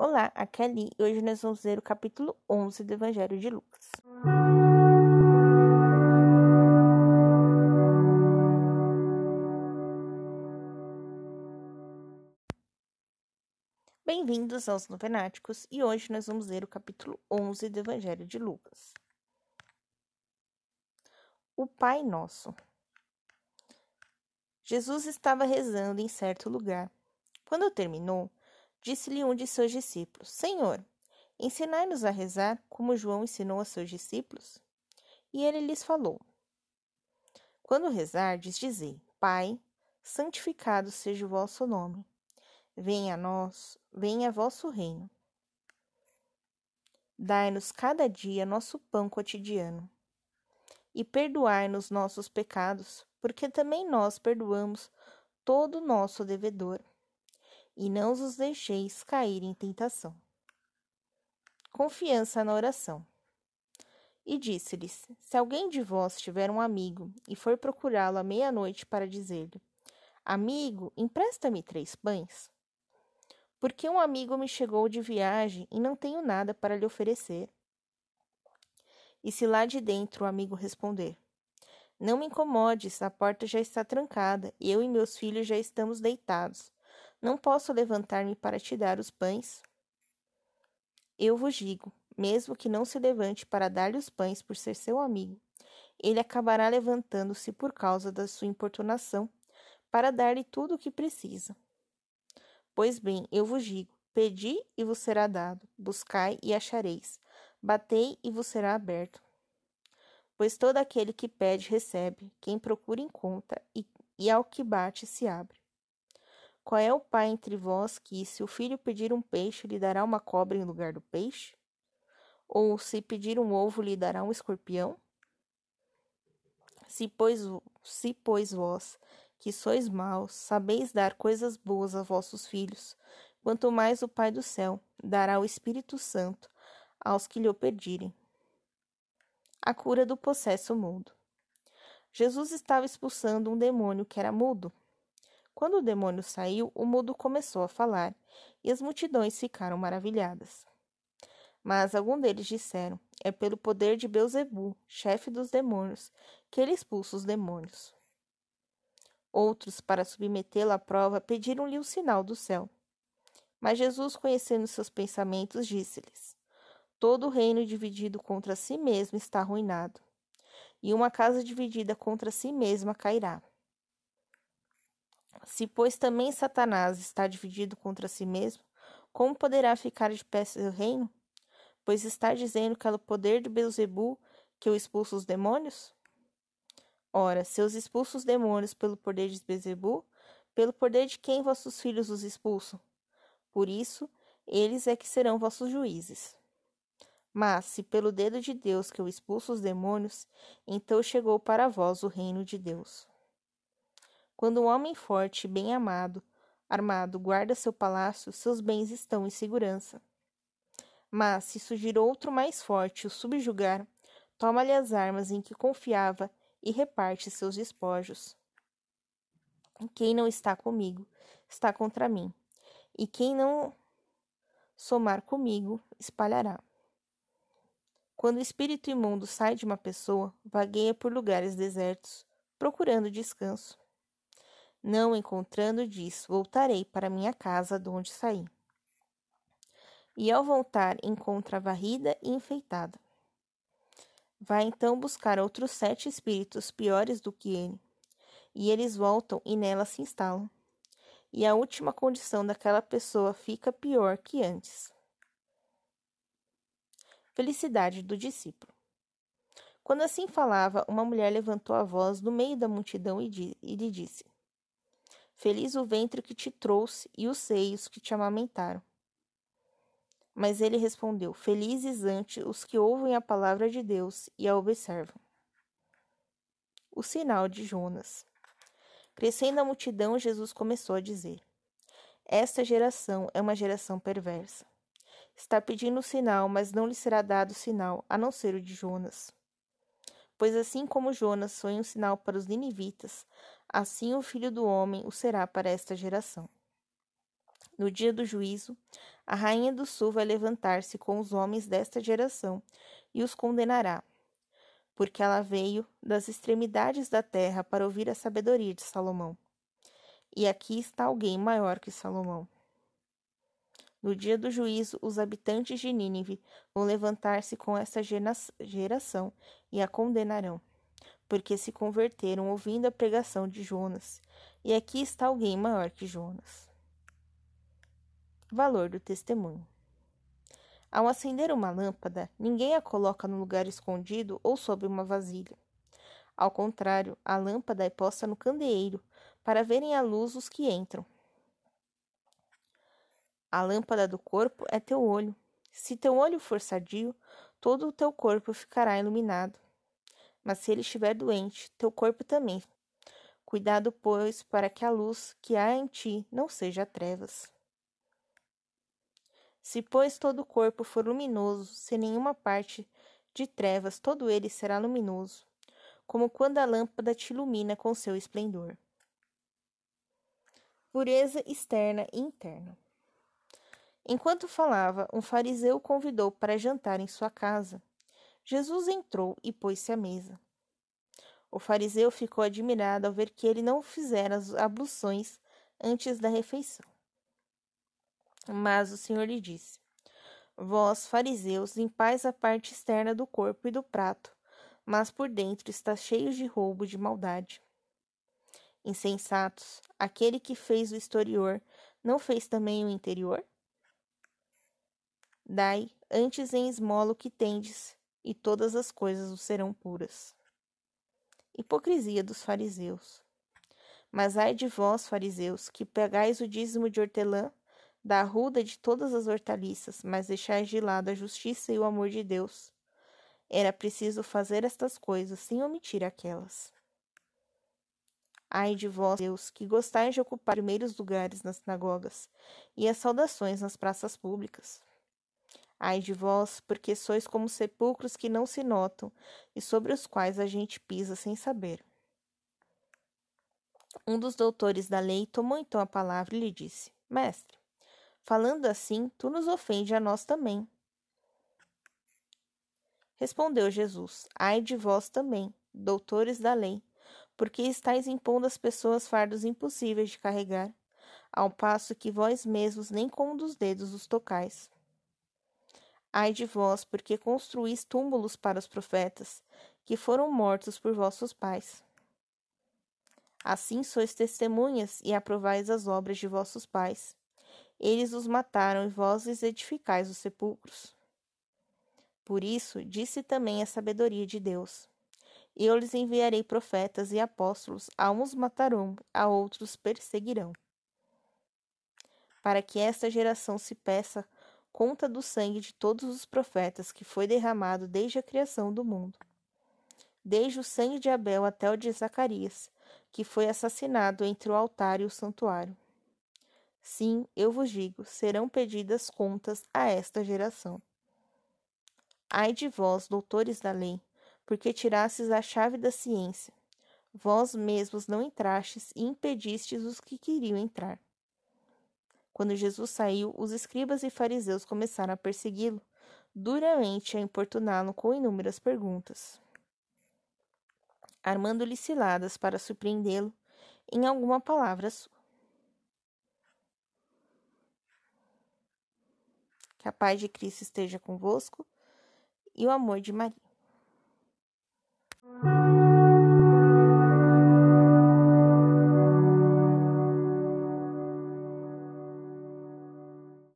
Olá, aqui é a e hoje nós vamos ler o capítulo 11 do Evangelho de Lucas. Bem-vindos aos Novenáticos e hoje nós vamos ler o capítulo 11 do Evangelho de Lucas. O Pai Nosso. Jesus estava rezando em certo lugar. Quando terminou, Disse-lhe um de seus discípulos: Senhor, ensinai-nos a rezar como João ensinou a seus discípulos. E ele lhes falou: Quando rezardes, dizei: Pai, santificado seja o vosso nome. Venha a nós, venha vosso reino. Dai-nos cada dia nosso pão cotidiano. E perdoai-nos nossos pecados, porque também nós perdoamos todo o nosso devedor e não os deixeis cair em tentação. Confiança na oração. E disse-lhes: Se alguém de vós tiver um amigo e for procurá-lo à meia-noite para dizer-lhe: Amigo, empresta-me três pães? Porque um amigo me chegou de viagem e não tenho nada para lhe oferecer. E se lá de dentro o amigo responder: Não me incomodes, a porta já está trancada e eu e meus filhos já estamos deitados. Não posso levantar-me para te dar os pães? Eu vos digo, mesmo que não se levante para dar-lhe os pães por ser seu amigo, ele acabará levantando-se por causa da sua importunação para dar-lhe tudo o que precisa. Pois bem, eu vos digo: pedi e vos será dado, buscai e achareis, batei e vos será aberto. Pois todo aquele que pede recebe, quem procura encontra, e, e ao que bate se abre. Qual é o pai entre vós que, se o filho pedir um peixe, lhe dará uma cobra em lugar do peixe? Ou se pedir um ovo, lhe dará um escorpião? Se pois, se pois vós, que sois maus, sabeis dar coisas boas a vossos filhos, quanto mais o Pai do céu dará o Espírito Santo aos que lhe o pedirem. A cura do possesso mudo. Jesus estava expulsando um demônio que era mudo. Quando o demônio saiu, o mudo começou a falar, e as multidões ficaram maravilhadas. Mas alguns deles disseram: É pelo poder de Beuzebu, chefe dos demônios, que ele expulsa os demônios. Outros, para submetê-lo à prova, pediram-lhe um sinal do céu. Mas Jesus, conhecendo seus pensamentos, disse-lhes: Todo reino dividido contra si mesmo está arruinado, e uma casa dividida contra si mesma cairá. Se, pois, também Satanás está dividido contra si mesmo, como poderá ficar de pé seu reino? Pois está dizendo que é o poder de Beuzebu que eu expulso os demônios? Ora, se eu expulso os demônios pelo poder de Beuzebu, pelo poder de quem vossos filhos os expulsam? Por isso, eles é que serão vossos juízes. Mas, se pelo dedo de Deus que eu expulso os demônios, então chegou para vós o reino de Deus. Quando um homem forte e bem amado, armado, guarda seu palácio, seus bens estão em segurança. Mas, se surgir outro mais forte o subjugar, toma-lhe as armas em que confiava e reparte seus despojos. Quem não está comigo está contra mim, e quem não somar comigo espalhará. Quando o espírito imundo sai de uma pessoa, vagueia por lugares desertos, procurando descanso. Não encontrando, diz: Voltarei para minha casa de onde saí. E ao voltar, encontra varrida e enfeitada. Vai então buscar outros sete espíritos piores do que ele. E eles voltam e nela se instalam. E a última condição daquela pessoa fica pior que antes. Felicidade do discípulo. Quando assim falava, uma mulher levantou a voz no meio da multidão e, lhe disse: Feliz o ventre que te trouxe e os seios que te amamentaram. Mas ele respondeu: Felizes ante os que ouvem a palavra de Deus e a observam. O sinal de Jonas. Crescendo a multidão, Jesus começou a dizer: Esta geração é uma geração perversa. Está pedindo sinal, mas não lhe será dado sinal, a não ser o de Jonas. Pois assim como Jonas foi um sinal para os ninivitas, assim o filho do homem o será para esta geração. No dia do juízo, a rainha do sul vai levantar-se com os homens desta geração e os condenará, porque ela veio das extremidades da terra para ouvir a sabedoria de Salomão. E aqui está alguém maior que Salomão. No dia do juízo, os habitantes de Nínive vão levantar-se com esta geração e a condenarão, porque se converteram ouvindo a pregação de Jonas. E aqui está alguém maior que Jonas. Valor do testemunho. Ao acender uma lâmpada, ninguém a coloca no lugar escondido ou sob uma vasilha. Ao contrário, a lâmpada é posta no candeeiro, para verem a luz os que entram. A lâmpada do corpo é teu olho. Se teu olho for sadio, todo o teu corpo ficará iluminado. Mas se ele estiver doente, teu corpo também. Cuidado, pois, para que a luz que há em ti não seja trevas. Se, pois, todo o corpo for luminoso, sem nenhuma parte de trevas, todo ele será luminoso, como quando a lâmpada te ilumina com seu esplendor. Pureza externa e interna. Enquanto falava, um fariseu o convidou para jantar em sua casa. Jesus entrou e pôs-se à mesa. O fariseu ficou admirado ao ver que ele não fizera as abluções antes da refeição. Mas o Senhor lhe disse: Vós, fariseus, limpais a parte externa do corpo e do prato, mas por dentro está cheio de roubo e de maldade. Insensatos, aquele que fez o exterior não fez também o interior? Dai antes em esmola o que tendes, e todas as coisas os serão puras. Hipocrisia dos fariseus. Mas ai de vós, fariseus, que pegais o dízimo de hortelã da arruda de todas as hortaliças, mas deixais de lado a justiça e o amor de Deus. Era preciso fazer estas coisas sem omitir aquelas. Ai de vós, Deus, que gostais de ocupar primeiros lugares nas sinagogas e as saudações nas praças públicas. Ai de vós, porque sois como sepulcros que não se notam e sobre os quais a gente pisa sem saber. Um dos doutores da lei tomou então a palavra e lhe disse: Mestre, Falando assim, tu nos ofende a nós também. Respondeu Jesus: Ai de vós também, doutores da lei, porque estáis impondo às pessoas fardos impossíveis de carregar, ao passo que vós mesmos nem com um dos dedos os tocais. Ai de vós, porque construís túmulos para os profetas, que foram mortos por vossos pais. Assim sois testemunhas e aprovais as obras de vossos pais. Eles os mataram e vós lhes edificais os sepulcros. Por isso, disse também a sabedoria de Deus: Eu lhes enviarei profetas e apóstolos, a uns matarão, a outros perseguirão. Para que esta geração se peça conta do sangue de todos os profetas que foi derramado desde a criação do mundo, desde o sangue de Abel até o de Zacarias, que foi assassinado entre o altar e o santuário. Sim, eu vos digo, serão pedidas contas a esta geração. Ai de vós, doutores da lei, porque tirastes a chave da ciência. Vós mesmos não entrastes e impedistes os que queriam entrar. Quando Jesus saiu, os escribas e fariseus começaram a persegui-lo, duramente a importuná-lo com inúmeras perguntas, armando-lhe ciladas para surpreendê-lo em alguma palavra sua. Que a paz de Cristo esteja convosco e o amor de Maria.